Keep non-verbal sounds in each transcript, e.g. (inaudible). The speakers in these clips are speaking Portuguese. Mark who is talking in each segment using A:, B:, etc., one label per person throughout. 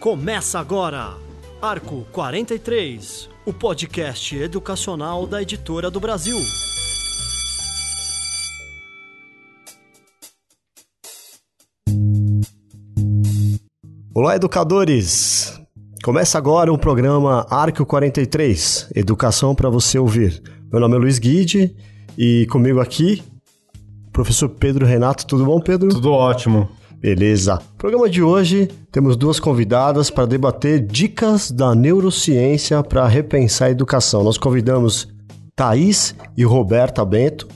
A: Começa agora, Arco 43, o podcast educacional da Editora do Brasil. Olá, educadores! Começa agora o programa Arco 43, Educação para você ouvir. Meu nome é Luiz Guide e comigo aqui, professor Pedro Renato. Tudo bom, Pedro?
B: Tudo ótimo.
A: Beleza. No programa de hoje temos duas convidadas para debater dicas da neurociência para repensar a educação. Nós convidamos Thaís e Roberta Bento.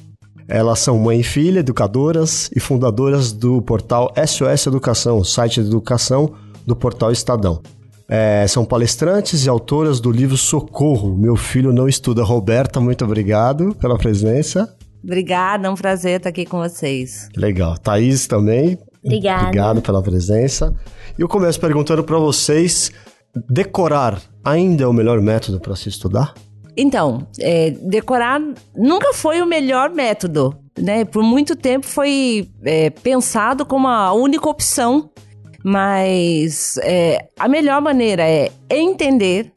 A: Elas são mãe e filha, educadoras e fundadoras do portal SOS Educação, site de educação do portal Estadão. É, são palestrantes e autoras do livro Socorro, Meu Filho Não Estuda. Roberta, muito obrigado pela presença.
C: Obrigada, é um prazer estar aqui com vocês.
A: Legal. Thaís também,
D: Obrigada.
A: Obrigado pela presença. E eu começo perguntando para vocês: decorar ainda é o melhor método para se estudar?
C: Então, é, decorar nunca foi o melhor método, né? Por muito tempo foi é, pensado como a única opção, mas é, a melhor maneira é entender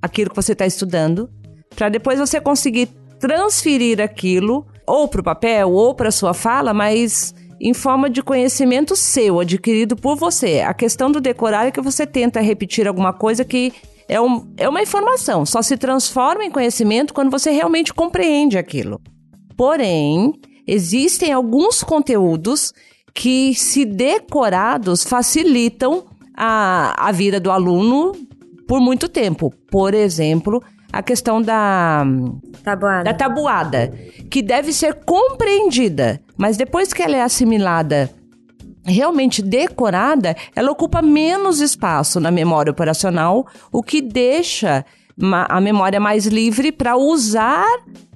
C: aquilo que você está estudando, para depois você conseguir transferir aquilo ou para o papel ou para sua fala, mas em forma de conhecimento seu, adquirido por você. A questão do decorar é que você tenta repetir alguma coisa que é, um, é uma informação, só se transforma em conhecimento quando você realmente compreende aquilo. Porém, existem alguns conteúdos que, se decorados, facilitam a, a vida do aluno por muito tempo. Por exemplo, a questão da
D: tabuada.
C: da tabuada, que deve ser compreendida, mas depois que ela é assimilada, realmente decorada, ela ocupa menos espaço na memória operacional, o que deixa a memória mais livre para usar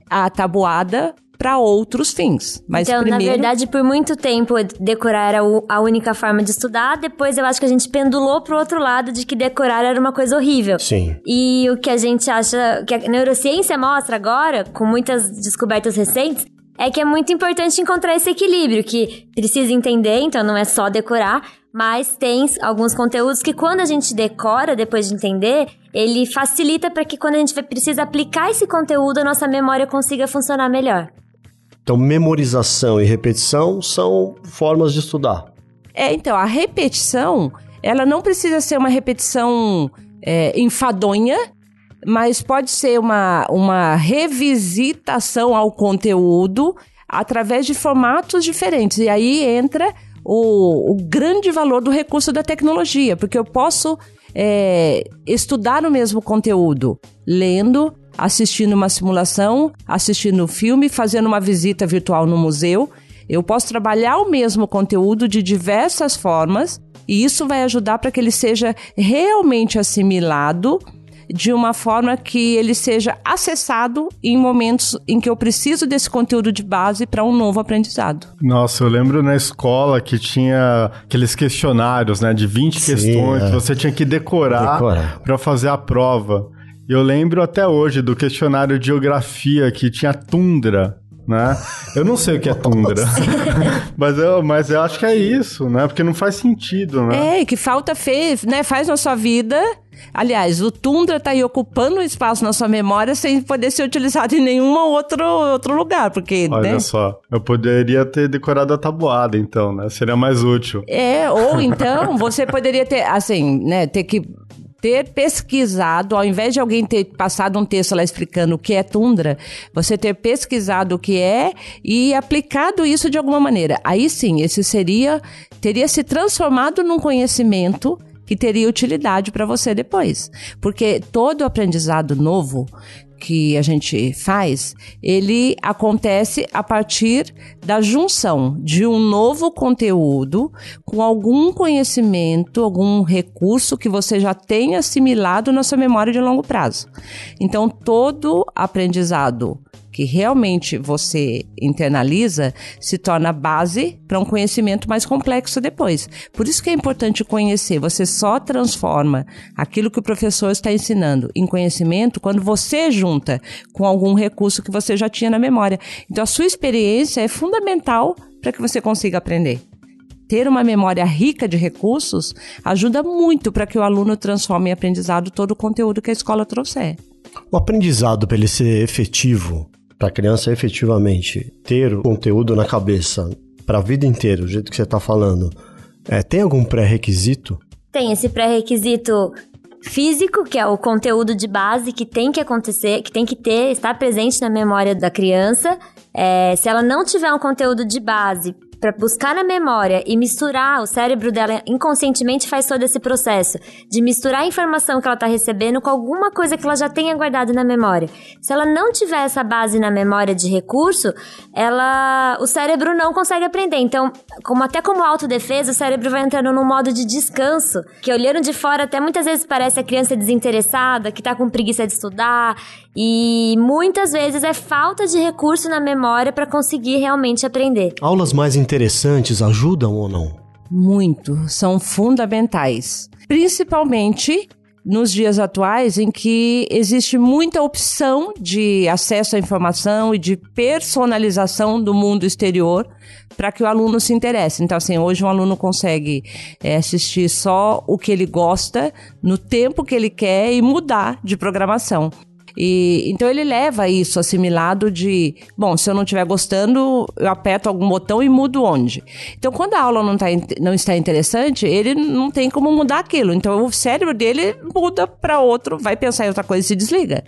C: a tabuada para outros fins. Mas
D: então,
C: primeiro...
D: na verdade, por muito tempo decorar era a única forma de estudar. Depois eu acho que a gente pendulou pro outro lado de que decorar era uma coisa horrível.
A: Sim.
D: E o que a gente acha, que a neurociência mostra agora, com muitas descobertas recentes, é que é muito importante encontrar esse equilíbrio, que precisa entender, então não é só decorar, mas tem alguns conteúdos que quando a gente decora, depois de entender, ele facilita para que quando a gente precisa aplicar esse conteúdo, a nossa memória consiga funcionar melhor.
A: Então, memorização e repetição são formas de estudar.
C: É, então, a repetição, ela não precisa ser uma repetição é, enfadonha, mas pode ser uma, uma revisitação ao conteúdo através de formatos diferentes. E aí entra o, o grande valor do recurso da tecnologia, porque eu posso é, estudar o mesmo conteúdo lendo, assistindo uma simulação, assistindo um filme, fazendo uma visita virtual no museu. Eu posso trabalhar o mesmo conteúdo de diversas formas e isso vai ajudar para que ele seja realmente assimilado de uma forma que ele seja acessado em momentos em que eu preciso desse conteúdo de base para um novo aprendizado.
B: Nossa, eu lembro na escola que tinha aqueles questionários, né, de 20 Sim, questões é. que você tinha que decorar, decorar. para fazer a prova. Eu lembro até hoje do questionário de geografia que tinha tundra, né? Eu não sei o que é tundra, (laughs) mas, eu, mas eu acho que é isso, né? Porque não faz sentido, né?
C: É, que falta fez, né? Faz na sua vida. Aliás, o tundra tá aí ocupando um espaço na sua memória sem poder ser utilizado em nenhum outro, outro lugar, porque,
B: Olha
C: né?
B: só, eu poderia ter decorado a tabuada, então, né? Seria mais útil.
C: É, ou então você poderia ter, assim, né? Ter que ter pesquisado, ao invés de alguém ter passado um texto lá explicando o que é tundra, você ter pesquisado o que é e aplicado isso de alguma maneira. Aí sim, esse seria teria se transformado num conhecimento que teria utilidade para você depois. Porque todo aprendizado novo que a gente faz, ele acontece a partir da junção de um novo conteúdo com algum conhecimento, algum recurso que você já tenha assimilado na sua memória de longo prazo. Então, todo aprendizado que realmente você internaliza se torna base para um conhecimento mais complexo depois. Por isso que é importante conhecer. Você só transforma aquilo que o professor está ensinando em conhecimento quando você junta com algum recurso que você já tinha na memória. Então a sua experiência é fundamental para que você consiga aprender ter uma memória rica de recursos ajuda muito para que o aluno transforme em aprendizado todo o conteúdo que a escola trouxer.
A: O aprendizado, para ele ser efetivo, para a criança efetivamente ter o conteúdo na cabeça para a vida inteira, do jeito que você está falando, é, tem algum pré-requisito?
D: Tem esse pré-requisito físico, que é o conteúdo de base que tem que acontecer, que tem que ter, estar presente na memória da criança. É, se ela não tiver um conteúdo de base para buscar na memória e misturar, o cérebro dela inconscientemente faz todo esse processo de misturar a informação que ela está recebendo com alguma coisa que ela já tenha guardado na memória. Se ela não tiver essa base na memória de recurso, ela, o cérebro não consegue aprender. Então, como até como autodefesa, o cérebro vai entrando num modo de descanso, que olhando de fora até muitas vezes parece a criança desinteressada, que está com preguiça de estudar, e muitas vezes é falta de recurso na memória para conseguir realmente aprender.
A: Aulas mais interessantes ajudam ou não?
C: Muito, são fundamentais. Principalmente nos dias atuais em que existe muita opção de acesso à informação e de personalização do mundo exterior para que o aluno se interesse. Então, assim, hoje um aluno consegue é, assistir só o que ele gosta, no tempo que ele quer e mudar de programação. E então ele leva isso assimilado de, bom, se eu não estiver gostando, eu aperto algum botão e mudo onde. Então, quando a aula não, tá, não está interessante, ele não tem como mudar aquilo. Então, o cérebro dele muda para outro, vai pensar em outra coisa e se desliga.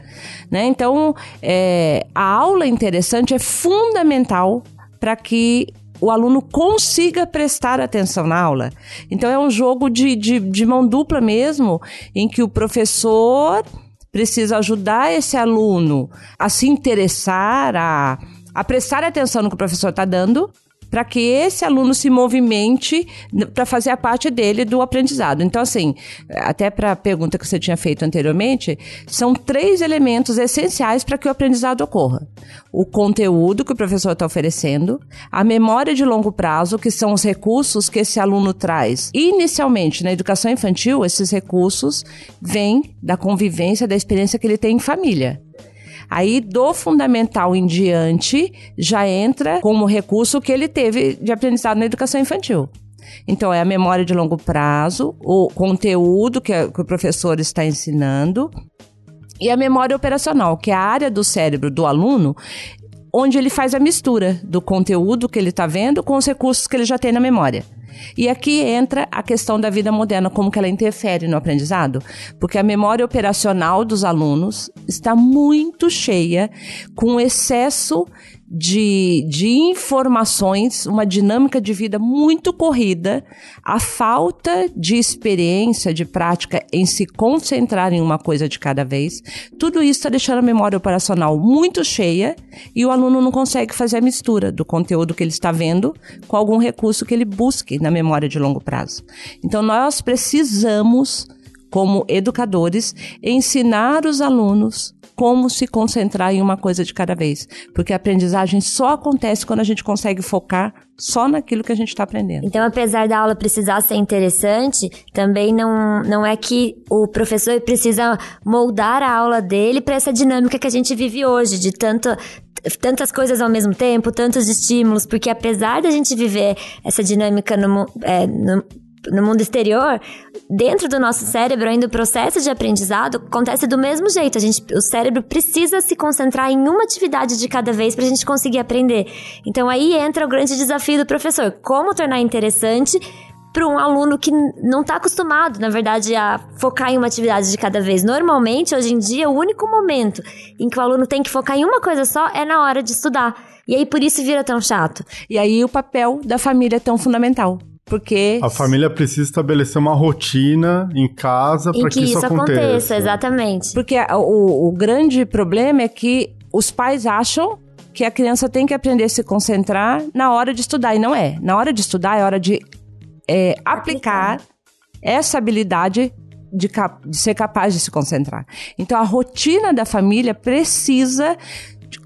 C: Né? Então, é, a aula interessante é fundamental para que o aluno consiga prestar atenção na aula. Então, é um jogo de, de, de mão dupla mesmo, em que o professor precisa ajudar esse aluno a se interessar, a, a prestar atenção no que o professor está dando para que esse aluno se movimente para fazer a parte dele do aprendizado. Então, assim, até para a pergunta que você tinha feito anteriormente, são três elementos essenciais para que o aprendizado ocorra: o conteúdo que o professor está oferecendo, a memória de longo prazo, que são os recursos que esse aluno traz. Inicialmente, na educação infantil, esses recursos vêm da convivência, da experiência que ele tem em família. Aí, do fundamental em diante, já entra como recurso que ele teve de aprendizado na educação infantil. Então, é a memória de longo prazo, o conteúdo que, que o professor está ensinando, e a memória operacional, que é a área do cérebro do aluno onde ele faz a mistura do conteúdo que ele está vendo com os recursos que ele já tem na memória. E aqui entra a questão da vida moderna, como que ela interfere no aprendizado, porque a memória operacional dos alunos está muito cheia com excesso de, de informações, uma dinâmica de vida muito corrida, a falta de experiência, de prática em se concentrar em uma coisa de cada vez, tudo isso está deixando a memória operacional muito cheia e o aluno não consegue fazer a mistura do conteúdo que ele está vendo com algum recurso que ele busque na memória de longo prazo. Então, nós precisamos como educadores, ensinar os alunos como se concentrar em uma coisa de cada vez. Porque a aprendizagem só acontece quando a gente consegue focar só naquilo que a gente está aprendendo.
D: Então, apesar da aula precisar ser interessante, também não, não é que o professor precisa moldar a aula dele para essa dinâmica que a gente vive hoje, de tanto, tantas coisas ao mesmo tempo, tantos estímulos, porque apesar da gente viver essa dinâmica no, é, no no mundo exterior, dentro do nosso cérebro, ainda o processo de aprendizado acontece do mesmo jeito. A gente, o cérebro precisa se concentrar em uma atividade de cada vez para a gente conseguir aprender. Então aí entra o grande desafio do professor: como tornar interessante para um aluno que não está acostumado, na verdade, a focar em uma atividade de cada vez. Normalmente, hoje em dia, o único momento em que o aluno tem que focar em uma coisa só é na hora de estudar. E aí por isso vira tão chato.
C: E aí o papel da família é tão fundamental. Porque.
B: A família precisa estabelecer uma rotina em casa para que, que, isso aconteça. aconteça.
C: Exatamente. Porque o, o grande problema é que os pais acham que a criança tem que aprender a se concentrar na hora de estudar. E não é. Na hora de estudar é hora de é, aplicar, essa habilidade de, de, ser capaz de se concentrar. Então, a rotina da família precisa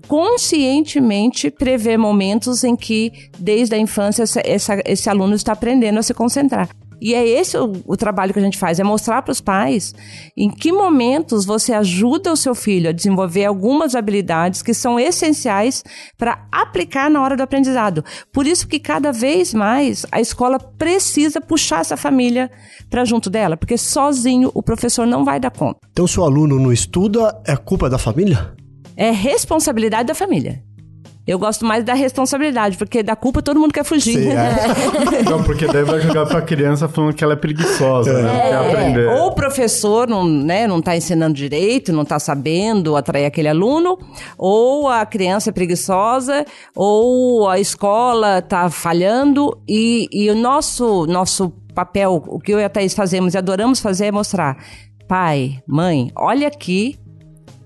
C: conscientemente prever momentos em que, desde a infância, essa, essa, esse aluno está aprendendo a se concentrar. E é esse o, o trabalho que a gente faz, é mostrar para os pais em que momentos você ajuda o seu filho a desenvolver algumas habilidades que são essenciais para aplicar na hora do aprendizado. Por isso que cada vez mais a escola precisa puxar essa família para junto dela, porque sozinho o professor não vai dar conta.
A: Então, se o aluno não estuda, é culpa da família?
C: É responsabilidade da família. Eu gosto mais da responsabilidade, porque da culpa todo mundo quer fugir. Sim,
B: é. (laughs) não, porque daí vai jogar pra criança falando que ela é preguiçosa, é. né? Quer aprender.
C: Ou o professor não, né, não tá ensinando direito, não tá sabendo atrair aquele aluno, ou a criança é preguiçosa, ou a escola tá falhando, e, e o nosso, nosso papel, o que eu e a Thaís fazemos e adoramos fazer é mostrar, pai, mãe, olha aqui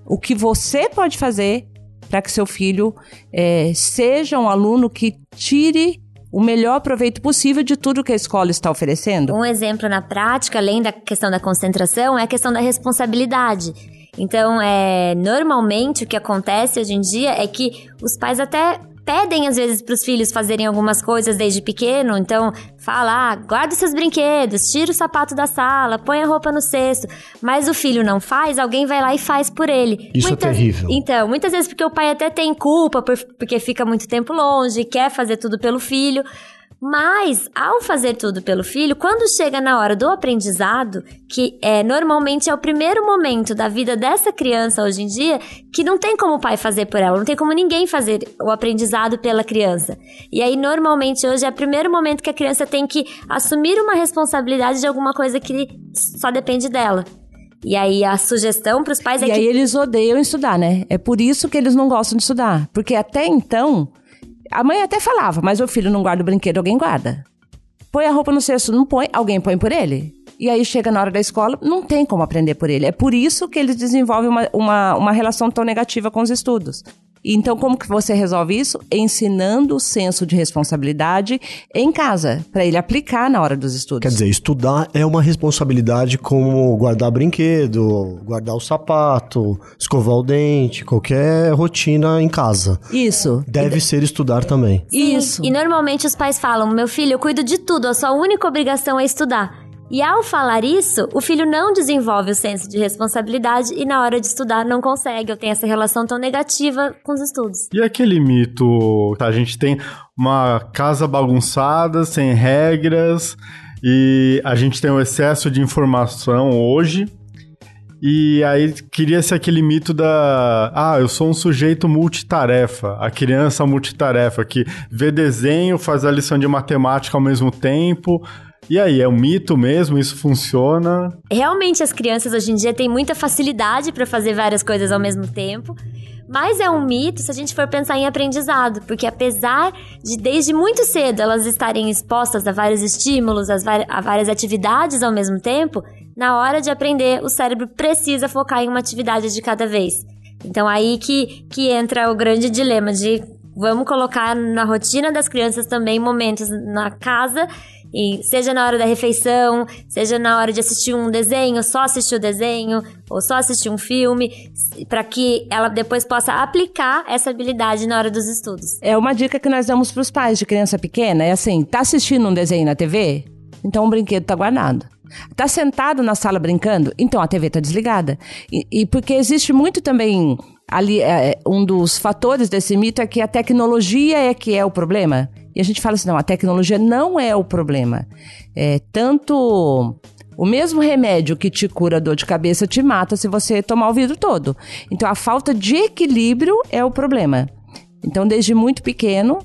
C: o que você pode fazer para que seu filho é, seja um aluno que tire o melhor proveito possível de tudo que a escola está oferecendo?
D: Um exemplo na prática, além da questão da concentração, é a questão da responsabilidade. Então, é, normalmente o que acontece hoje em dia é que os pais até pedem às vezes para os filhos fazerem algumas coisas desde pequeno, então fala, ah, guarda seus brinquedos, tira o sapato da sala, põe a roupa no cesto, mas o filho não faz, alguém vai lá e faz por ele.
A: Isso é muitas, é terrível.
D: Então, muitas vezes porque o pai até tem culpa, porque fica muito tempo longe, quer fazer tudo pelo filho, mas, ao fazer tudo pelo filho, quando chega na hora do aprendizado, que é normalmente é o primeiro momento da vida dessa criança hoje em dia, que não tem como o pai fazer por ela, não tem como ninguém fazer o aprendizado pela criança. E aí, normalmente, hoje é o primeiro momento que a criança tem que assumir uma responsabilidade de alguma coisa que só depende dela. E aí a sugestão para os pais é
C: e
D: que.
C: E aí eles odeiam estudar, né? É por isso que eles não gostam de estudar. Porque até então a mãe até falava, mas o filho não guarda o brinquedo, alguém guarda. Põe a roupa no cesto, não põe, alguém põe por ele. E aí chega na hora da escola, não tem como aprender por ele. É por isso que eles desenvolvem uma, uma, uma relação tão negativa com os estudos. Então, como que você resolve isso? Ensinando o senso de responsabilidade em casa, para ele aplicar na hora dos estudos.
A: Quer dizer, estudar é uma responsabilidade como guardar brinquedo, guardar o sapato, escovar o dente, qualquer rotina em casa.
C: Isso.
A: Deve e... ser estudar também.
D: Sim, isso. E normalmente os pais falam: meu filho, eu cuido de tudo, a sua única obrigação é estudar. E ao falar isso, o filho não desenvolve o senso de responsabilidade e na hora de estudar não consegue, ou tem essa relação tão negativa com os estudos.
B: E aquele mito, tá, a gente tem uma casa bagunçada, sem regras, e a gente tem o um excesso de informação hoje, e aí queria-se aquele mito da. Ah, eu sou um sujeito multitarefa. A criança multitarefa que vê desenho, faz a lição de matemática ao mesmo tempo, e aí, é um mito mesmo? Isso funciona?
D: Realmente, as crianças hoje em dia têm muita facilidade para fazer várias coisas ao mesmo tempo. Mas é um mito se a gente for pensar em aprendizado, porque apesar de desde muito cedo elas estarem expostas a vários estímulos, a várias atividades ao mesmo tempo, na hora de aprender o cérebro precisa focar em uma atividade de cada vez. Então aí que, que entra o grande dilema de vamos colocar na rotina das crianças também momentos na casa e seja na hora da refeição, seja na hora de assistir um desenho, só assistir o desenho, ou só assistir um filme, para que ela depois possa aplicar essa habilidade na hora dos estudos.
C: É uma dica que nós damos para os pais de criança pequena, é assim, tá assistindo um desenho na TV? Então o brinquedo tá guardado. Tá sentado na sala brincando? Então a TV tá desligada. E, e porque existe muito também ali é, um dos fatores desse mito é que a tecnologia é que é o problema. E a gente fala assim, não, a tecnologia não é o problema. É tanto o mesmo remédio que te cura dor de cabeça te mata se você tomar o vidro todo. Então a falta de equilíbrio é o problema. Então desde muito pequeno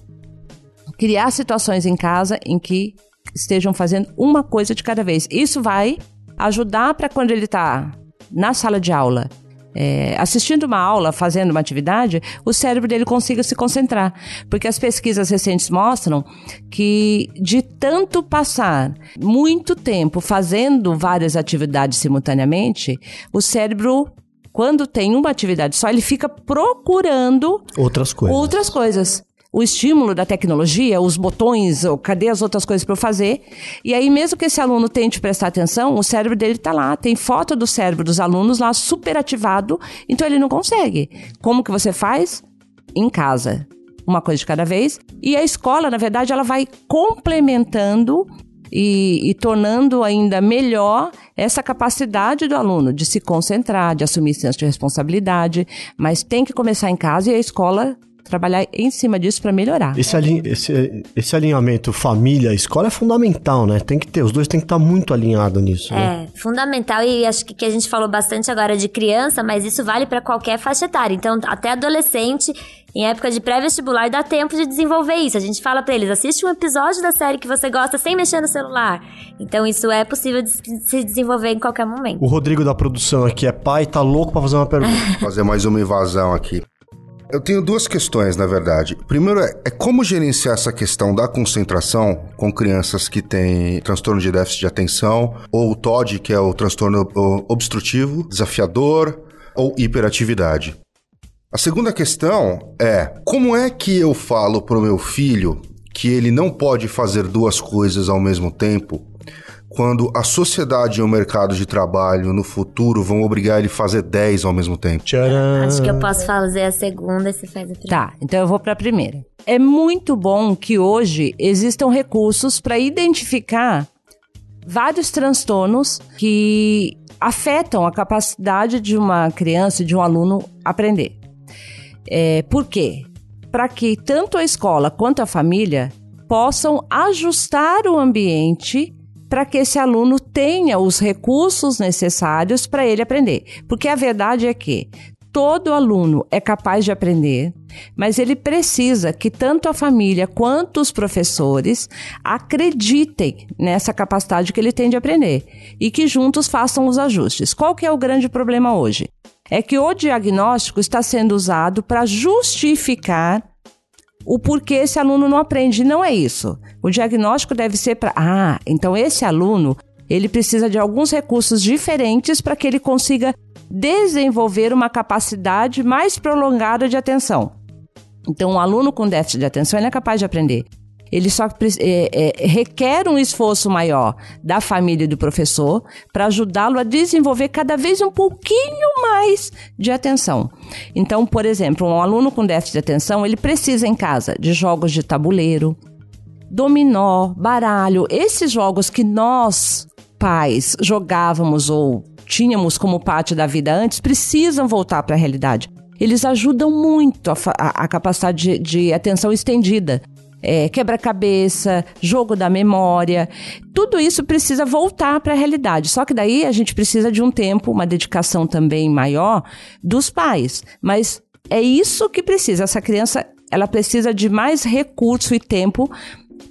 C: criar situações em casa em que estejam fazendo uma coisa de cada vez. Isso vai ajudar para quando ele está na sala de aula é, assistindo uma aula, fazendo uma atividade, o cérebro dele consiga se concentrar. Porque as pesquisas recentes mostram que de tanto passar muito tempo fazendo várias atividades simultaneamente, o cérebro quando tem uma atividade só, ele fica procurando
A: outras coisas.
C: Outras coisas o estímulo da tecnologia, os botões, ou cadê as outras coisas para eu fazer. E aí, mesmo que esse aluno tente prestar atenção, o cérebro dele está lá, tem foto do cérebro dos alunos lá superativado, então ele não consegue. Como que você faz? em casa, uma coisa de cada vez. E a escola, na verdade, ela vai complementando e, e, tornando ainda melhor essa capacidade do aluno de se concentrar, de assumir senso de responsabilidade, mas tem que começar em casa e a escola trabalhar em cima disso para melhorar.
A: Esse, alin esse, esse, alinhamento família-escola é fundamental, né? Tem que ter, os dois tem que estar tá muito alinhados nisso.
D: Né? É, fundamental e acho que, que a gente falou bastante agora de criança, mas isso vale para qualquer faixa etária. Então, até adolescente, em época de pré-vestibular, dá tempo de desenvolver isso. A gente fala para eles, assiste um episódio da série que você gosta sem mexer no celular. Então, isso é possível de se desenvolver em qualquer momento.
A: O Rodrigo da produção aqui é pai, tá louco para fazer uma pergunta. (laughs)
E: fazer mais uma invasão aqui. Eu tenho duas questões, na verdade. Primeiro é, é, como gerenciar essa questão da concentração com crianças que têm transtorno de déficit de atenção, ou o TOD, que é o transtorno obstrutivo, desafiador, ou hiperatividade. A segunda questão é como é que eu falo para o meu filho que ele não pode fazer duas coisas ao mesmo tempo quando a sociedade e o mercado de trabalho no futuro vão obrigar ele a fazer 10 ao mesmo tempo?
D: Tcharam. Acho que eu posso fazer a segunda e você faz a primeira.
C: Tá, então eu vou para a primeira. É muito bom que hoje existam recursos para identificar vários transtornos que afetam a capacidade de uma criança, de um aluno aprender. É, por quê? Para que tanto a escola quanto a família possam ajustar o ambiente para que esse aluno tenha os recursos necessários para ele aprender. Porque a verdade é que todo aluno é capaz de aprender, mas ele precisa que tanto a família quanto os professores acreditem nessa capacidade que ele tem de aprender e que juntos façam os ajustes. Qual que é o grande problema hoje? É que o diagnóstico está sendo usado para justificar o porquê esse aluno não aprende. Não é isso. O diagnóstico deve ser para, ah, então esse aluno, ele precisa de alguns recursos diferentes para que ele consiga desenvolver uma capacidade mais prolongada de atenção. Então, um aluno com déficit de atenção é capaz de aprender. Ele só é, é, requer um esforço maior da família e do professor para ajudá-lo a desenvolver cada vez um pouquinho mais de atenção. Então, por exemplo, um aluno com déficit de atenção, ele precisa em casa de jogos de tabuleiro, dominó, baralho, esses jogos que nós, pais, jogávamos ou tínhamos como parte da vida antes, precisam voltar para a realidade. Eles ajudam muito a, a, a capacidade de, de, atenção estendida. É, quebra-cabeça, jogo da memória, tudo isso precisa voltar para a realidade. Só que daí a gente precisa de um tempo, uma dedicação também maior dos pais. Mas é isso que precisa. Essa criança, ela precisa de mais recurso e tempo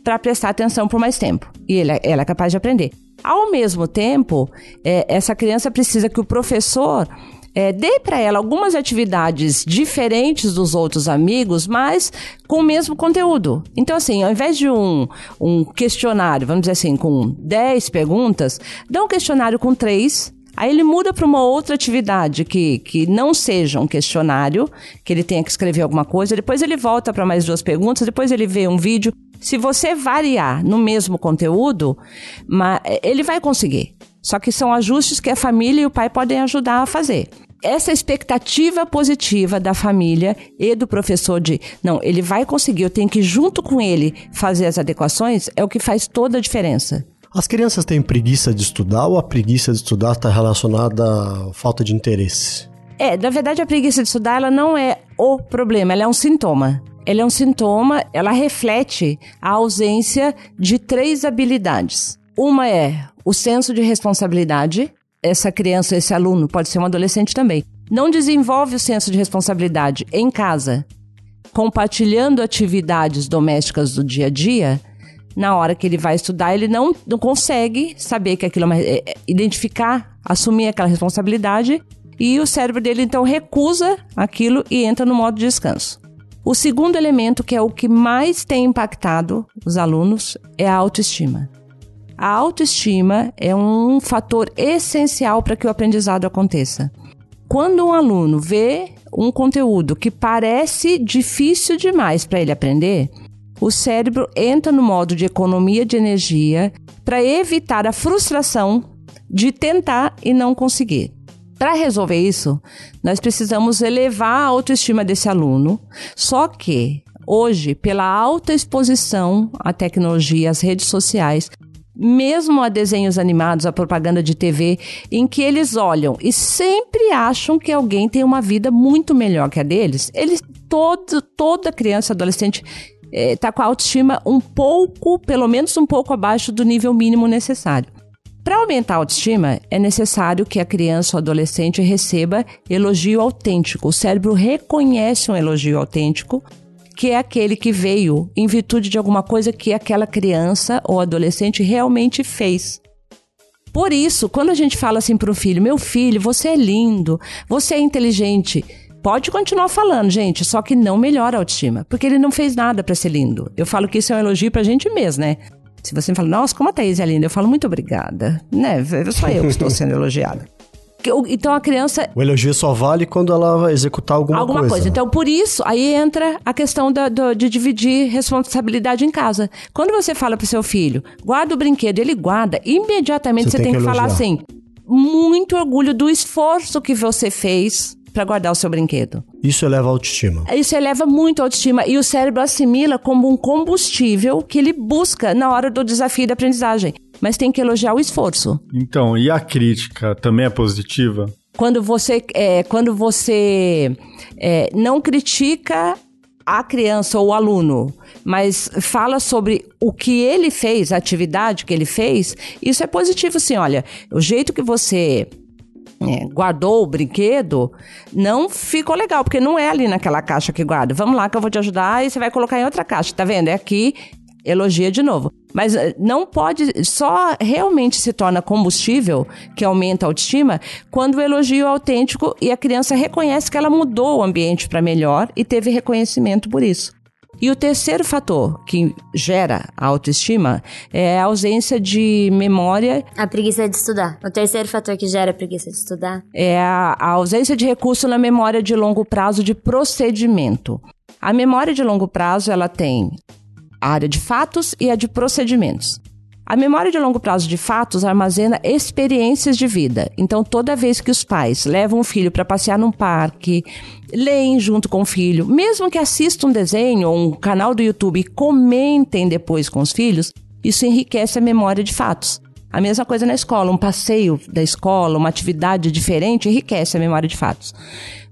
C: para prestar atenção por mais tempo. E é, ela é capaz de aprender. Ao mesmo tempo, é, essa criança precisa que o professor é, dê para ela algumas atividades diferentes dos outros amigos, mas com o mesmo conteúdo. Então, assim, ao invés de um, um questionário, vamos dizer assim, com 10 perguntas, dá um questionário com três Aí ele muda para uma outra atividade que, que não seja um questionário, que ele tenha que escrever alguma coisa. Depois ele volta para mais duas perguntas, depois ele vê um vídeo. Se você variar no mesmo conteúdo, ele vai conseguir. Só que são ajustes que a família e o pai podem ajudar a fazer. Essa expectativa positiva da família e do professor de, não, ele vai conseguir, eu tenho que junto com ele fazer as adequações, é o que faz toda a diferença.
A: As crianças têm preguiça de estudar ou a preguiça de estudar está relacionada à falta de interesse?
C: É, na verdade a preguiça de estudar ela não é o problema, ela é um sintoma. Ela é um sintoma, ela reflete a ausência de três habilidades. Uma é o senso de responsabilidade. Essa criança, esse aluno, pode ser um adolescente também. Não desenvolve o senso de responsabilidade em casa, compartilhando atividades domésticas do dia a dia, na hora que ele vai estudar, ele não, não consegue saber que aquilo é, uma, é, é, identificar, assumir aquela responsabilidade e o cérebro dele então recusa aquilo e entra no modo de descanso. O segundo elemento, que é o que mais tem impactado os alunos, é a autoestima. A autoestima é um fator essencial para que o aprendizado aconteça. Quando um aluno vê um conteúdo que parece difícil demais para ele aprender, o cérebro entra no modo de economia de energia para evitar a frustração de tentar e não conseguir. Para resolver isso, nós precisamos elevar a autoestima desse aluno. Só que hoje, pela alta exposição à tecnologia, às redes sociais, mesmo a desenhos animados, a propaganda de TV, em que eles olham e sempre acham que alguém tem uma vida muito melhor que a deles, eles todo, toda criança, adolescente está eh, com a autoestima um pouco, pelo menos um pouco abaixo do nível mínimo necessário. Para aumentar a autoestima, é necessário que a criança ou adolescente receba elogio autêntico. O cérebro reconhece um elogio autêntico que é aquele que veio em virtude de alguma coisa que aquela criança ou adolescente realmente fez. Por isso, quando a gente fala assim para o filho, meu filho, você é lindo, você é inteligente, pode continuar falando, gente, só que não melhora a autoestima, porque ele não fez nada para ser lindo. Eu falo que isso é um elogio para a gente mesmo, né? Se você fala, nossa, como a Thaís é linda, eu falo muito obrigada, né? Só eu que estou sendo elogiada. Então a criança.
A: O elogio só vale quando ela vai executar alguma,
C: alguma coisa. coisa. Então, por isso, aí entra a questão da, do, de dividir responsabilidade em casa. Quando você fala pro seu filho, guarda o brinquedo, ele guarda, imediatamente você, você tem, tem, que, que falar assim: muito orgulho do esforço que você fez para guardar o seu brinquedo.
A: Isso eleva a autoestima.
C: Isso eleva muito a autoestima e o cérebro assimila como um combustível que ele busca na hora do desafio da aprendizagem mas tem que elogiar o esforço.
B: Então, e a crítica também é positiva?
C: Quando você, é, quando você é, não critica a criança ou o aluno, mas fala sobre o que ele fez, a atividade que ele fez, isso é positivo sim. Olha, o jeito que você é, guardou o brinquedo, não ficou legal, porque não é ali naquela caixa que guarda. Vamos lá que eu vou te ajudar e você vai colocar em outra caixa, tá vendo? É aqui elogia de novo. Mas eh, não pode, só realmente se torna combustível, que aumenta a autoestima, quando o elogio é autêntico e a criança reconhece que ela mudou o ambiente para melhor e teve reconhecimento por isso. E o terceiro fator que gera a autoestima é a ausência de memória.
D: A preguiça de estudar. O terceiro fator que gera a preguiça de estudar
C: é a, a ausência de recurso na memória de longo prazo de procedimento. A memória de longo prazo ela tem a área de fatos e a de procedimentos. A memória de longo prazo de fatos armazena experiências de vida. Então, toda vez que os pais levam o filho para passear num parque, leem junto com o filho, mesmo que assistam um desenho ou um canal do YouTube e comentem depois com os filhos, isso enriquece a memória de fatos. A mesma coisa na escola, um passeio da escola, uma atividade diferente enriquece a memória de fatos.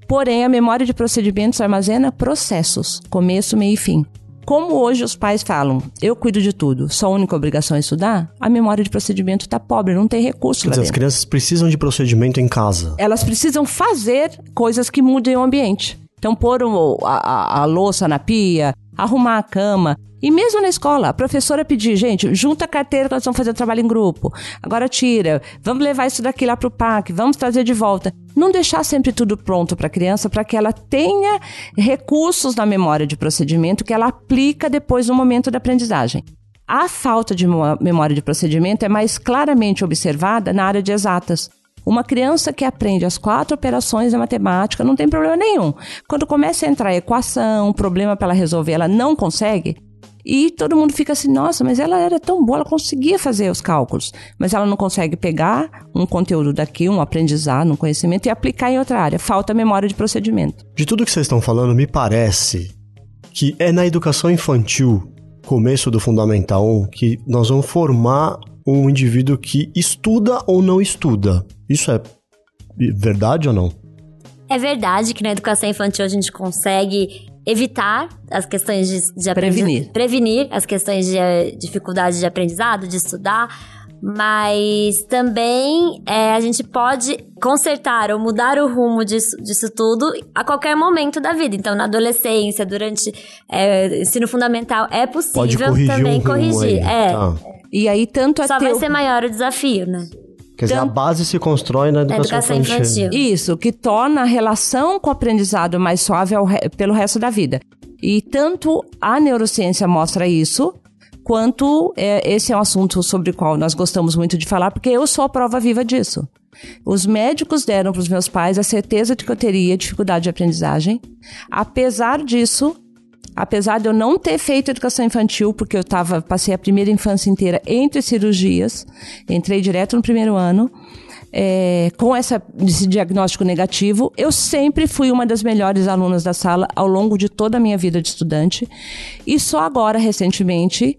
C: Porém, a memória de procedimentos armazena processos, começo, meio e fim. Como hoje os pais falam, eu cuido de tudo, sua única obrigação é estudar, a memória de procedimento está pobre, não tem recurso Quer
A: dizer, as crianças precisam de procedimento em casa.
C: Elas precisam fazer coisas que mudem o ambiente. Então, pôr o, a, a, a louça na pia, arrumar a cama, e mesmo na escola, a professora pedir, gente, junta a carteira que nós vamos fazer o trabalho em grupo. Agora tira, vamos levar isso daqui lá para o parque, vamos trazer de volta. Não deixar sempre tudo pronto para a criança, para que ela tenha recursos na memória de procedimento que ela aplica depois no momento da aprendizagem. A falta de memória de procedimento é mais claramente observada na área de exatas. Uma criança que aprende as quatro operações da matemática não tem problema nenhum. Quando começa a entrar equação, problema para ela resolver, ela não consegue, e todo mundo fica assim, nossa, mas ela era tão boa, ela conseguia fazer os cálculos, mas ela não consegue pegar um conteúdo daqui, um aprendizado, um conhecimento e aplicar em outra área. Falta memória de procedimento.
A: De tudo que vocês estão falando, me parece que é na educação infantil, começo do Fundamental 1, que nós vamos formar um indivíduo que estuda ou não estuda. Isso é verdade ou não?
D: É verdade que na educação infantil a gente consegue evitar as questões de, de
C: prevenir.
D: prevenir as questões de eh, dificuldade de aprendizado, de estudar, mas também é, a gente pode consertar ou mudar o rumo disso, disso tudo a qualquer momento da vida. Então, na adolescência, durante é, ensino fundamental, é possível também um corrigir.
C: É. Tá. E aí, tanto
D: Só vai ser maior o desafio, né?
A: Quer dizer, a base se constrói na educação, educação infantil. infantil.
C: Isso, que torna a relação com o aprendizado mais suave re... pelo resto da vida. E tanto a neurociência mostra isso, quanto é, esse é um assunto sobre o qual nós gostamos muito de falar, porque eu sou a prova viva disso. Os médicos deram para os meus pais a certeza de que eu teria dificuldade de aprendizagem. Apesar disso, apesar de eu não ter feito educação infantil, porque eu tava, passei a primeira infância inteira entre cirurgias, entrei direto no primeiro ano, é, com essa, esse diagnóstico negativo, eu sempre fui uma das melhores alunas da sala ao longo de toda a minha vida de estudante. E só agora, recentemente,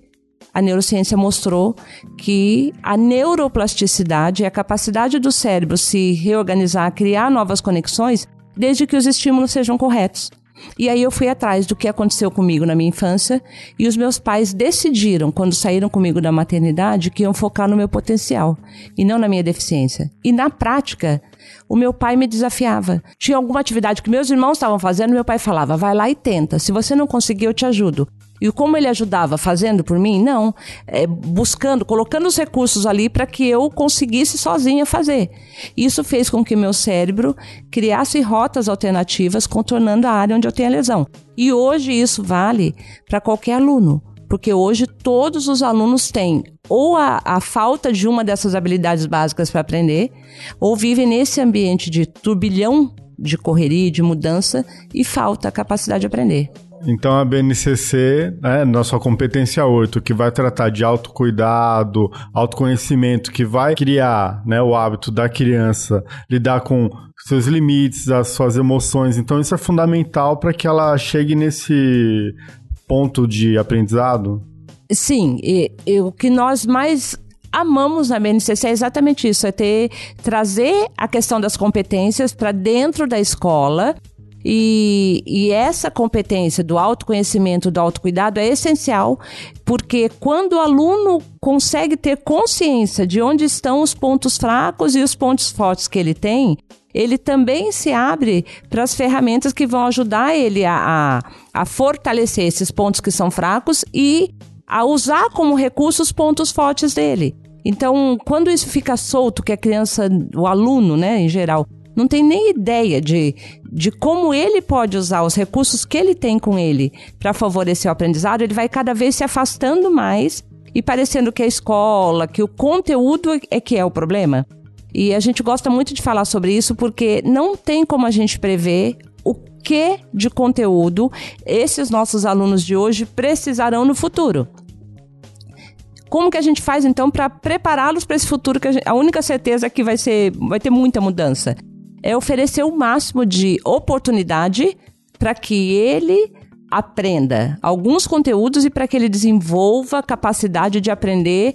C: a neurociência mostrou que a neuroplasticidade é a capacidade do cérebro se reorganizar, criar novas conexões, desde que os estímulos sejam corretos. E aí eu fui atrás do que aconteceu comigo na minha infância e os meus pais decidiram, quando saíram comigo da maternidade, que iam focar no meu potencial e não na minha deficiência. E na prática, o meu pai me desafiava. Tinha alguma atividade que meus irmãos estavam fazendo, meu pai falava: vai lá e tenta. Se você não conseguir, eu te ajudo. E como ele ajudava fazendo por mim? Não. É, buscando, colocando os recursos ali para que eu conseguisse sozinha fazer. Isso fez com que meu cérebro criasse rotas alternativas, contornando a área onde eu tenho a lesão. E hoje isso vale para qualquer aluno. Porque hoje todos os alunos têm ou a, a falta de uma dessas habilidades básicas para aprender, ou vivem nesse ambiente de turbilhão de correria, de mudança, e falta a capacidade de aprender.
B: Então a BNCC, né, nossa competência 8, que vai tratar de autocuidado, autoconhecimento, que vai criar né, o hábito da criança lidar com seus limites, as suas emoções. Então isso é fundamental para que ela chegue nesse ponto de aprendizado?
C: Sim, e, e o que nós mais amamos na BNCC é exatamente isso, é ter trazer a questão das competências para dentro da escola e, e, essa competência do autoconhecimento, do autocuidado é essencial, porque quando o aluno consegue ter consciência de onde estão os pontos fracos e os pontos fortes que ele tem, ele também se abre para as ferramentas que vão ajudar ele a, a, a fortalecer esses pontos que são fracos e a usar como recurso os pontos fortes dele. Então, quando isso fica solto, que a criança, o aluno, né, em geral, não tem nem ideia de, de como ele pode usar os recursos que ele tem com ele para favorecer o aprendizado, ele vai cada vez se afastando mais e parecendo que a escola, que o conteúdo é que é o problema. E a gente gosta muito de falar sobre isso porque não tem como a gente prever o que de conteúdo esses nossos alunos de hoje precisarão no futuro. Como que a gente faz então para prepará-los para esse futuro que a, gente, a única certeza é que vai ser vai ter muita mudança é oferecer o máximo de oportunidade para que ele aprenda alguns conteúdos e para que ele desenvolva a capacidade de aprender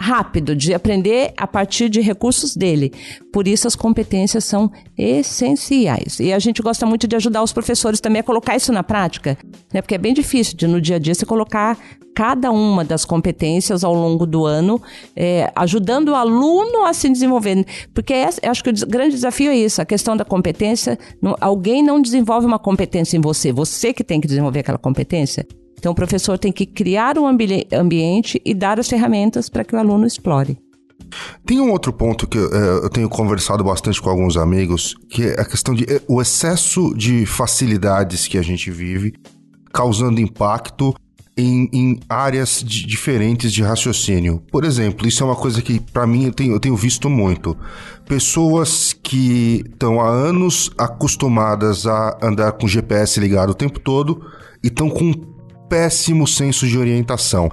C: rápido, de aprender a partir de recursos dele. Por isso as competências são essenciais. E a gente gosta muito de ajudar os professores também a colocar isso na prática, né? Porque é bem difícil de no dia a dia você colocar cada uma das competências ao longo do ano, é, ajudando o aluno a se desenvolver. Porque é, acho que o grande desafio é isso, a questão da competência. Não, alguém não desenvolve uma competência em você, você que tem que desenvolver aquela competência. Então, o professor tem que criar um ambi ambiente e dar as ferramentas para que o aluno explore.
E: Tem um outro ponto que é, eu tenho conversado bastante com alguns amigos, que é a questão de é, o excesso de facilidades que a gente vive, causando impacto em, em áreas de, diferentes de raciocínio. Por exemplo, isso é uma coisa que para mim eu tenho, eu tenho visto muito. Pessoas que estão há anos acostumadas a andar com GPS ligado o tempo todo e estão com péssimo senso de orientação.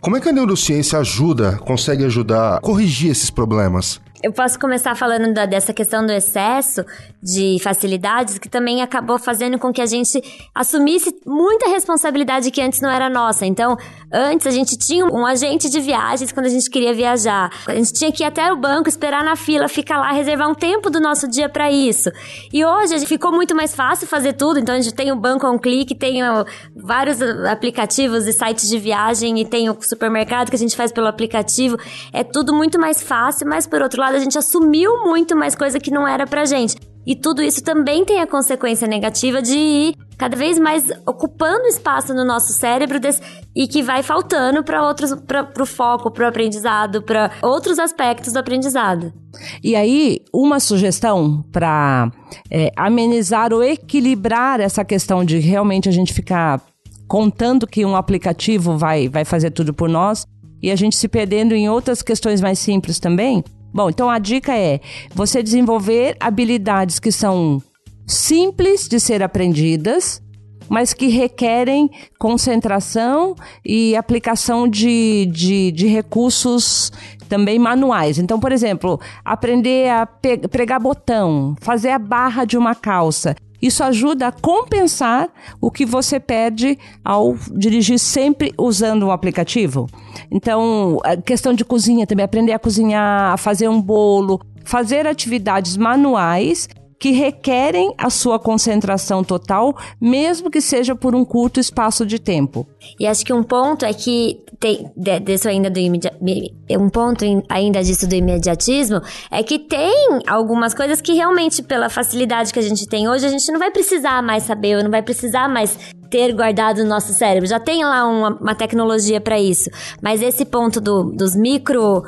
E: Como é que a neurociência ajuda, consegue ajudar a corrigir esses problemas?
D: Eu posso começar falando da, dessa questão do excesso de facilidades, que também acabou fazendo com que a gente assumisse muita responsabilidade que antes não era nossa. Então, antes a gente tinha um agente de viagens quando a gente queria viajar. A gente tinha que ir até o banco, esperar na fila, ficar lá, reservar um tempo do nosso dia para isso. E hoje ficou muito mais fácil fazer tudo. Então, a gente tem o banco a um clique, tem vários aplicativos e sites de viagem e tem o supermercado que a gente faz pelo aplicativo. É tudo muito mais fácil, mas por outro lado, a gente assumiu muito mais coisa que não era pra gente. E tudo isso também tem a consequência negativa de ir cada vez mais ocupando espaço no nosso cérebro e que vai faltando para outros para o foco, para o aprendizado, para outros aspectos do aprendizado.
C: E aí, uma sugestão para é, amenizar ou equilibrar essa questão de realmente a gente ficar contando que um aplicativo vai, vai fazer tudo por nós e a gente se perdendo em outras questões mais simples também, Bom, então a dica é você desenvolver habilidades que são simples de ser aprendidas, mas que requerem concentração e aplicação de, de, de recursos também manuais. Então, por exemplo, aprender a pregar botão, fazer a barra de uma calça. Isso ajuda a compensar o que você perde ao dirigir sempre usando o aplicativo. Então, questão de cozinha também, aprender a cozinhar, a fazer um bolo, fazer atividades manuais que requerem a sua concentração total, mesmo que seja por um curto espaço de tempo.
D: E acho que um ponto é que tem disso ainda do um ponto ainda disso do imediatismo é que tem algumas coisas que realmente pela facilidade que a gente tem hoje a gente não vai precisar mais saber, não vai precisar mais ter guardado no nosso cérebro. Já tem lá uma, uma tecnologia para isso. Mas esse ponto do, dos micro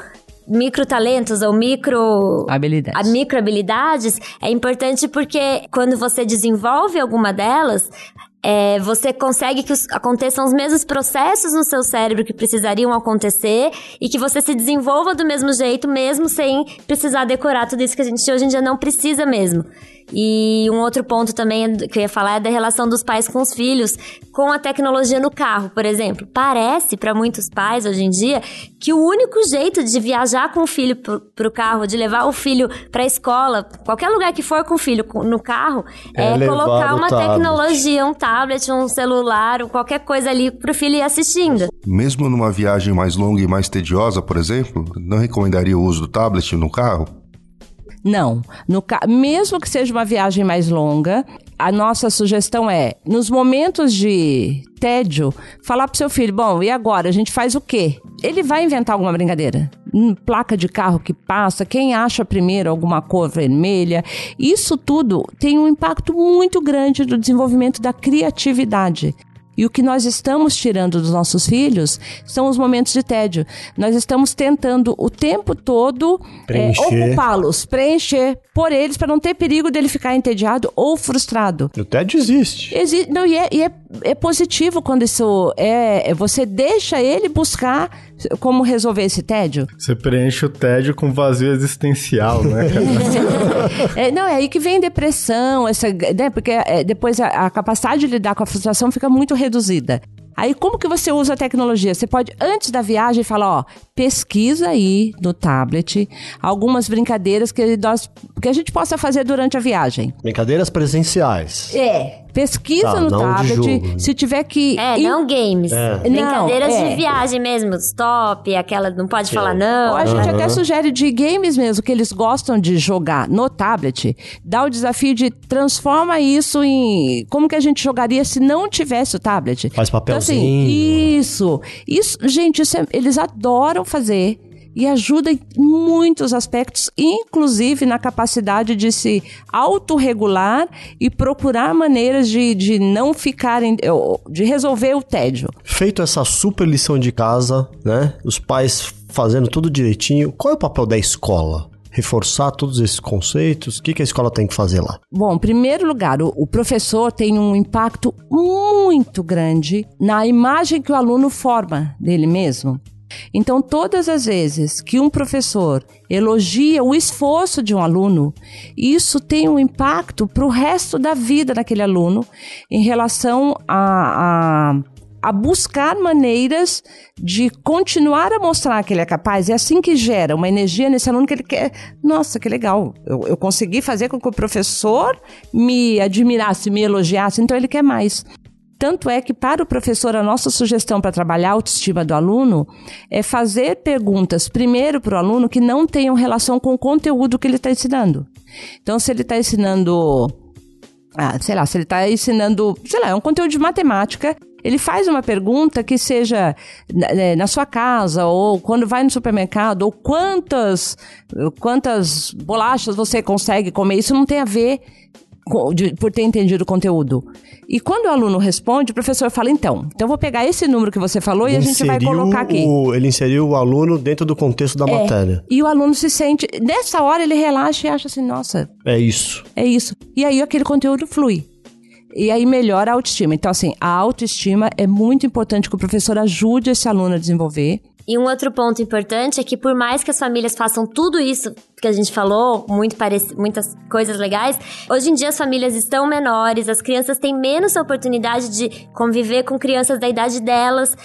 D: micro talentos ou micro
C: habilidades.
D: A micro habilidades é importante porque quando você desenvolve alguma delas, é, você consegue que os, aconteçam os mesmos processos no seu cérebro que precisariam acontecer e que você se desenvolva do mesmo jeito, mesmo sem precisar decorar tudo isso que a gente hoje em dia não precisa mesmo. E um outro ponto também que eu ia falar é da relação dos pais com os filhos, com a tecnologia no carro, por exemplo. Parece para muitos pais hoje em dia que o único jeito de viajar com o filho pro, o carro, de levar o filho para a escola, qualquer lugar que for com o filho no carro, é, é colocar uma tablet. tecnologia, um tablet, um celular, ou qualquer coisa ali pro filho ir assistindo.
E: Mesmo numa viagem mais longa e mais tediosa, por exemplo, não recomendaria o uso do tablet no carro?
C: Não. No, mesmo que seja uma viagem mais longa, a nossa sugestão é, nos momentos de tédio, falar pro seu filho: bom, e agora? A gente faz o quê? Ele vai inventar alguma brincadeira. Hum, placa de carro que passa, quem acha primeiro alguma cor vermelha. Isso tudo tem um impacto muito grande no desenvolvimento da criatividade. E o que nós estamos tirando dos nossos filhos são os momentos de tédio. Nós estamos tentando o tempo todo é, ocupá-los, preencher por eles para não ter perigo dele ficar entediado ou frustrado.
A: O tédio existe.
C: Existe, não, e, é, e é, é positivo quando isso é, é. Você deixa ele buscar como resolver esse tédio?
B: Você preenche o tédio com vazio existencial, né? (laughs)
C: é, não, é aí que vem depressão, essa, né? Porque é, depois a, a capacidade de lidar com a frustração fica muito reduzida. Aí, como que você usa a tecnologia? Você pode, antes da viagem, falar, ó, pesquisa aí no tablet algumas brincadeiras que, nós, que a gente possa fazer durante a viagem.
A: Brincadeiras presenciais.
C: É. Pesquisa tá, no tablet. Se tiver que.
D: É, não games. É. Brincadeiras não, é. de viagem mesmo. Stop, aquela. Não pode Sim. falar não.
C: Ou a gente uhum. até sugere de games mesmo, que eles gostam de jogar no tablet. Dá o desafio de transforma isso em. Como que a gente jogaria se não tivesse o tablet?
A: Faz papelzinho.
C: Então, assim, isso. Isso, gente, isso é, eles adoram fazer e ajuda em muitos aspectos, inclusive na capacidade de se autorregular e procurar maneiras de, de não ficarem, de resolver o tédio.
A: Feito essa super lição de casa, né? Os pais fazendo tudo direitinho, qual é o papel da escola? reforçar todos esses conceitos? O que, que a escola tem que fazer lá?
C: Bom, em primeiro lugar, o, o, professor tem um impacto muito grande na imagem que o aluno forma dele mesmo. Então, todas as vezes que um professor elogia o esforço de um aluno, isso tem um impacto para o resto da vida daquele aluno em relação a, a, a, buscar maneiras de continuar a mostrar que ele é capaz. É assim que gera uma energia nesse aluno que ele quer. Nossa, que legal! Eu, eu consegui fazer com que o professor me admirasse, me elogiasse, então ele quer mais. Tanto é que, para o professor, a nossa sugestão para trabalhar a autoestima do aluno é fazer perguntas, primeiro, para o aluno que não tenham relação com o conteúdo que ele está ensinando. Então, se ele está ensinando. Ah, sei lá, se ele está ensinando, sei lá, é um conteúdo de matemática, ele faz uma pergunta que seja né, na sua casa ou quando vai no supermercado ou quantas quantas bolachas você consegue comer. Isso não tem a ver de, por ter entendido o conteúdo. E quando o aluno responde, o professor fala, então, então vou pegar esse número que você falou ele e a gente vai colocar aqui.
A: O, ele inseriu o aluno dentro do contexto da é, matéria.
C: E o aluno se sente, nessa hora ele relaxa e acha assim, nossa...
A: É isso.
C: É isso. E aí aquele conteúdo flui. E aí melhora a autoestima. Então, assim, a autoestima é muito importante que o professor ajude esse aluno a desenvolver.
D: E um outro ponto importante é que por mais que as famílias façam tudo isso que a gente falou, muito muitas coisas legais, hoje em dia as famílias estão menores, as crianças têm menos oportunidade de conviver com crianças da idade delas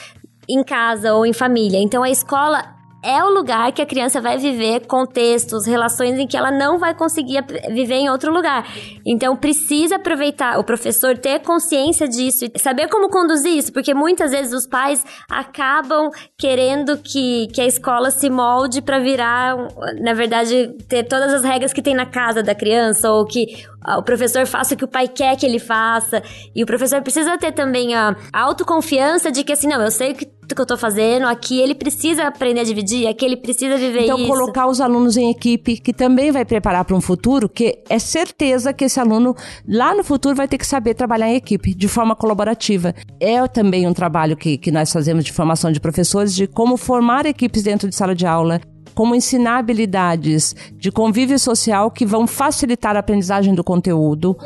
D: em casa ou em família. Então a escola é o lugar que a criança vai viver contextos, relações em que ela não vai conseguir viver em outro lugar. Então precisa aproveitar, o professor ter consciência disso e saber como conduzir isso, porque muitas vezes os pais acabam querendo que, que a escola se molde para virar, na verdade, ter todas as regras que tem na casa da criança ou que o professor faça o que o pai quer que ele faça. E o professor precisa ter também a autoconfiança de que assim, não, eu sei o que que eu tô fazendo, aqui ele precisa aprender a dividir, aqui ele precisa viver
C: então,
D: isso.
C: Então, colocar os alunos em equipe, que também vai preparar para um futuro, que é certeza que esse aluno lá no futuro vai ter que saber trabalhar em equipe, de forma colaborativa. É também um trabalho que, que nós fazemos de formação de professores, de como formar equipes dentro de sala de aula, como ensinar habilidades de convívio social que vão facilitar a aprendizagem do conteúdo.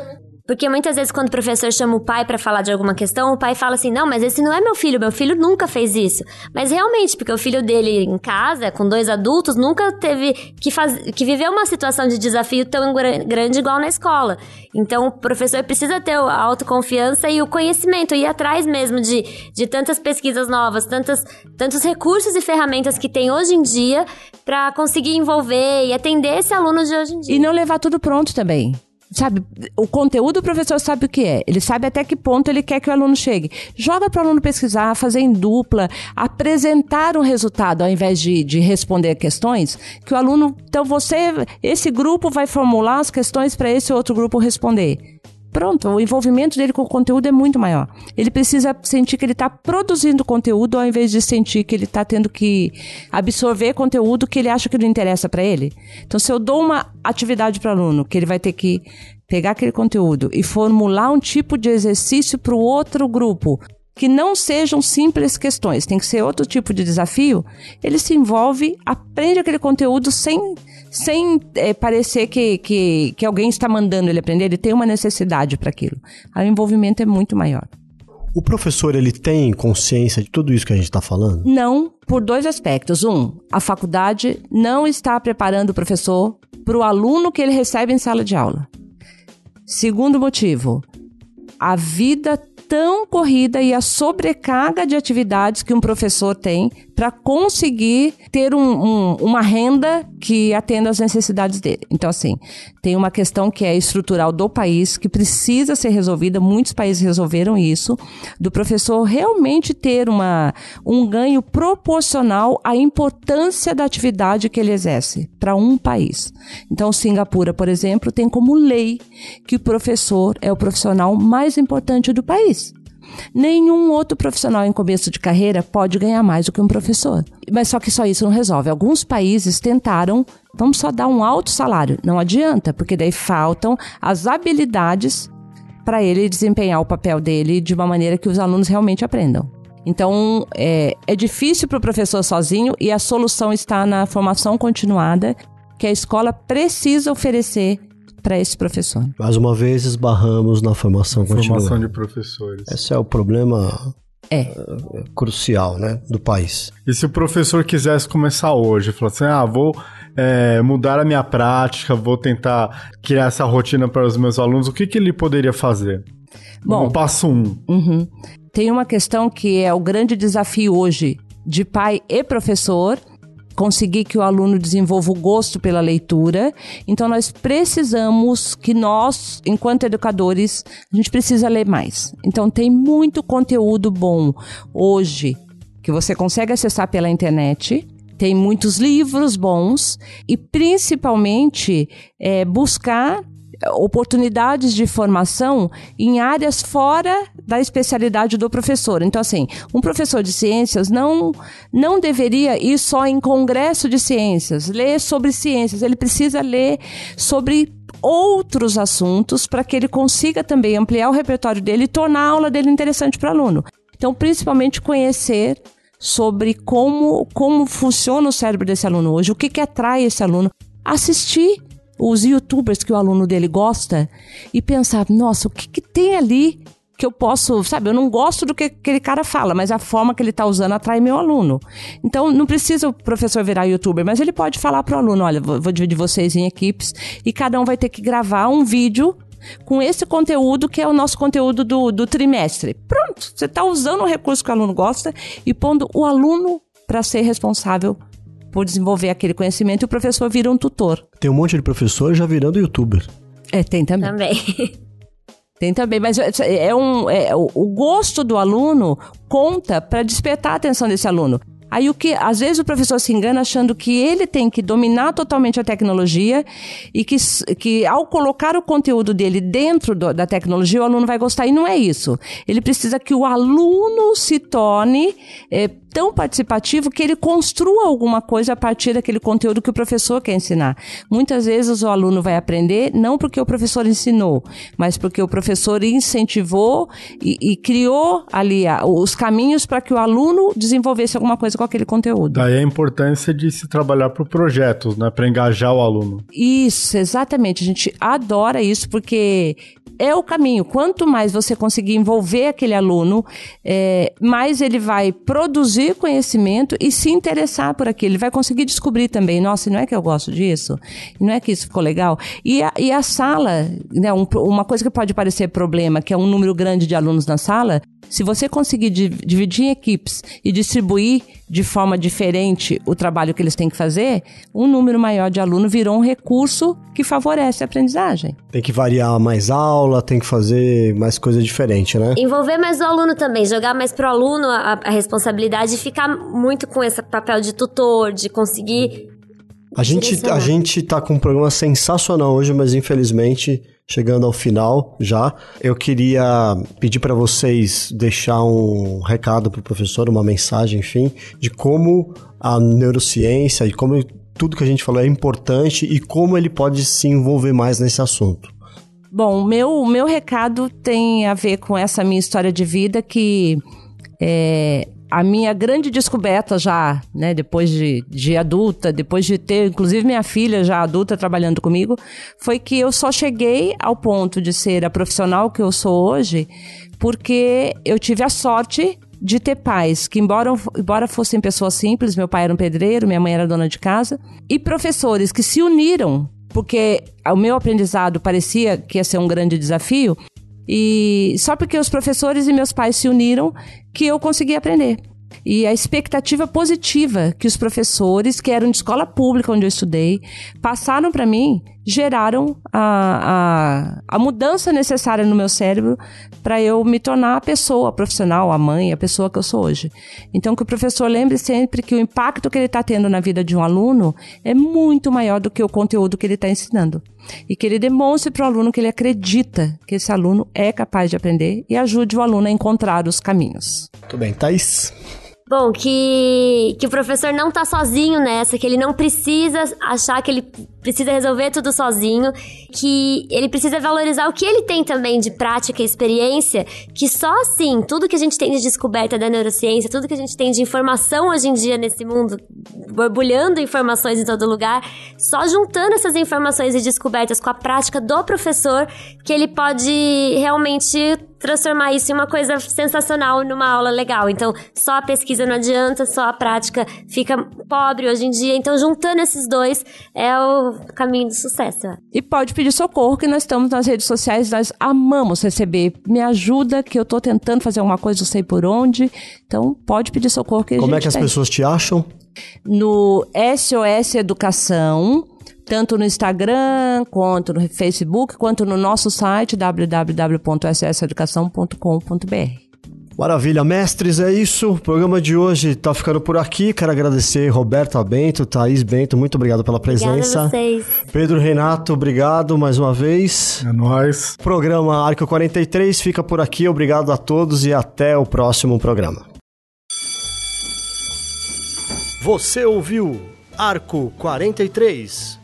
D: Porque muitas vezes quando o professor chama o pai para falar de alguma questão, o pai fala assim: "Não, mas esse não é meu filho, meu filho nunca fez isso". Mas realmente, porque o filho dele em casa, com dois adultos, nunca teve que faz... que viver uma situação de desafio tão grande igual na escola. Então, o professor precisa ter a autoconfiança e o conhecimento, ir atrás mesmo de, de tantas pesquisas novas, tantas, tantos recursos e ferramentas que tem hoje em dia para conseguir envolver e atender esse aluno de hoje em dia.
C: E não levar tudo pronto também sabe, o conteúdo o professor sabe o que é. Ele sabe até que ponto ele quer que o aluno chegue. Joga para o aluno pesquisar, fazer em dupla, apresentar um resultado ao invés de, de responder questões. Que o aluno, então você, esse grupo vai formular as questões para esse outro grupo responder. Pronto, o envolvimento dele com o conteúdo é muito maior. Ele precisa sentir que ele está produzindo conteúdo ao invés de sentir que ele está tendo que absorver conteúdo que ele acha que não interessa para ele. Então, se eu dou uma atividade para o aluno que ele vai ter que pegar aquele conteúdo e formular um tipo de exercício para o outro grupo, que não sejam simples questões, tem que ser outro tipo de desafio, ele se envolve, aprende aquele conteúdo sem, sem é, parecer que, que, que alguém está mandando ele aprender, ele tem uma necessidade para aquilo. O envolvimento é muito maior.
A: O professor, ele tem consciência de tudo isso que a gente está falando?
C: Não, por dois aspectos. Um, a faculdade não está preparando o professor para o aluno que ele recebe em sala de aula. Segundo motivo, a vida tão corrida e a sobrecarga de atividades que um professor tem para conseguir ter um, um, uma renda que atenda às necessidades dele. Então, assim, tem uma questão que é estrutural do país, que precisa ser resolvida, muitos países resolveram isso, do professor realmente ter uma, um ganho proporcional à importância da atividade que ele exerce para um país. Então, Singapura, por exemplo, tem como lei que o professor é o profissional mais importante do país. Nenhum outro profissional em começo de carreira pode ganhar mais do que um professor. Mas só que só isso não resolve. Alguns países tentaram, vamos só dar um alto salário. Não adianta, porque daí faltam as habilidades para ele desempenhar o papel dele de uma maneira que os alunos realmente aprendam. Então, é, é difícil para o professor sozinho e a solução está na formação continuada que a escola precisa oferecer para esse professor.
A: Mais uma vez esbarramos na formação
B: contínua. Formação de professores.
A: Esse é o problema é. Eh, crucial, né, do país.
B: E se o professor quisesse começar hoje, falar assim, ah, vou é, mudar a minha prática, vou tentar criar essa rotina para os meus alunos, o que, que ele poderia fazer? Bom, o passo um.
C: Uhum. Tem uma questão que é o grande desafio hoje de pai e professor, conseguir que o aluno desenvolva o gosto pela leitura. Então nós precisamos que nós, enquanto educadores, a gente precisa ler mais. Então tem muito conteúdo bom hoje que você consegue acessar pela internet. Tem muitos livros bons e principalmente é, buscar oportunidades de formação em áreas fora da especialidade do professor. Então, assim, um professor de ciências não, não deveria ir só em congresso de ciências, ler sobre ciências, ele precisa ler sobre outros assuntos para que ele consiga também ampliar o repertório dele e tornar a aula dele interessante para o aluno. Então, principalmente conhecer sobre como, como funciona o cérebro desse aluno hoje, o que, que atrai esse aluno. Assistir os youtubers que o aluno dele gosta e pensar, nossa, o que, que tem ali que eu posso, sabe, eu não gosto do que aquele cara fala, mas a forma que ele está usando atrai meu aluno. Então, não precisa o professor virar youtuber, mas ele pode falar para o aluno, olha, vou, dividir vocês em equipes e cada um vai ter que gravar um vídeo com esse conteúdo que é o nosso conteúdo do, do trimestre. Pronto, você está usando o recurso que o aluno gosta e pondo o aluno para ser responsável por desenvolver aquele conhecimento e o professor vira um tutor.
A: Tem um monte de professor já virando youtuber.
C: É, tem também.
D: Também. (laughs)
C: Tem também, mas é, é um, é, o gosto do aluno conta para despertar a atenção desse aluno. Aí o que, às vezes o professor se engana achando que ele tem que dominar totalmente a tecnologia e que, que ao colocar o conteúdo dele dentro do, da tecnologia, o aluno vai gostar. E não é isso. Ele precisa que o aluno se torne é, tão participativo que ele construa alguma coisa a partir daquele conteúdo que o professor quer ensinar. Muitas vezes o aluno vai aprender não porque o professor ensinou, mas porque o professor incentivou e, e criou ali a, os caminhos para que o aluno desenvolvesse alguma coisa com aquele conteúdo.
B: Daí a importância de se trabalhar por projetos, né, para engajar o aluno.
C: Isso, exatamente. A gente adora isso porque é o caminho. Quanto mais você conseguir envolver aquele aluno, é, mais ele vai produzir conhecimento e se interessar por aquilo. Ele vai conseguir descobrir também, nossa, não é que eu gosto disso? Não é que isso ficou legal? E a, e a sala, né, um, uma coisa que pode parecer problema, que é um número grande de alunos na sala, se você conseguir dividir em equipes e distribuir de forma diferente o trabalho que eles têm que fazer, um número maior de alunos virou um recurso que favorece a aprendizagem.
A: Tem que variar mais aula, tem que fazer mais coisa diferente, né?
D: Envolver mais o aluno também, jogar mais pro aluno a, a responsabilidade e ficar muito com esse papel de tutor, de conseguir.
A: A gente, a gente tá com um programa sensacional hoje, mas infelizmente chegando ao final já. Eu queria pedir para vocês deixar um recado para o professor, uma mensagem, enfim, de como a neurociência e como tudo que a gente falou é importante e como ele pode se envolver mais nesse assunto.
C: Bom, meu meu recado tem a ver com essa minha história de vida que é, a minha grande descoberta já, né, depois de, de adulta, depois de ter, inclusive, minha filha já adulta trabalhando comigo, foi que eu só cheguei ao ponto de ser a profissional que eu sou hoje porque eu tive a sorte de ter pais que, embora, embora fossem pessoas simples, meu pai era um pedreiro, minha mãe era dona de casa, e professores que se uniram, porque o meu aprendizado parecia que ia ser um grande desafio, e só porque os professores e meus pais se uniram que eu consegui aprender. E a expectativa positiva que os professores, que eram de escola pública onde eu estudei, passaram para mim, geraram a, a, a, mudança necessária no meu cérebro para eu me tornar a pessoa, a profissional, a mãe, a pessoa que eu sou hoje. Então, que o professor lembre sempre que o impacto que ele está tendo na vida de um aluno é muito maior do que o conteúdo que ele está ensinando. E que ele demonstre para o aluno que ele acredita que esse aluno é capaz de aprender e ajude o aluno a encontrar os caminhos.
A: Muito bem, Thaís.
D: Bom, que, que o professor não tá sozinho nessa, que ele não precisa achar que ele precisa resolver tudo sozinho, que ele precisa valorizar o que ele tem também de prática e experiência, que só assim, tudo que a gente tem de descoberta da neurociência, tudo que a gente tem de informação hoje em dia nesse mundo, borbulhando informações em todo lugar, só juntando essas informações e descobertas com a prática do professor, que ele pode realmente transformar isso em uma coisa sensacional numa aula legal. Então, só a pesquisa não adianta, só a prática fica pobre hoje em dia. Então, juntando esses dois é o caminho do sucesso.
C: E pode pedir socorro, que nós estamos nas redes sociais, nós amamos receber. Me ajuda, que eu tô tentando fazer alguma coisa, não sei por onde. Então, pode pedir socorro que
A: Como é que as pessoas te acham?
C: No SOS Educação tanto no Instagram, quanto no Facebook, quanto no nosso site www.sseducação.com.br.
A: Maravilha, mestres, é isso. O programa de hoje está ficando por aqui. Quero agradecer Roberto Bento, Thaís Bento, muito obrigado pela presença.
D: Obrigada a vocês.
A: Pedro Renato, obrigado mais uma vez.
B: É nóis.
A: Programa Arco 43 fica por aqui. Obrigado a todos e até o próximo programa. Você ouviu Arco 43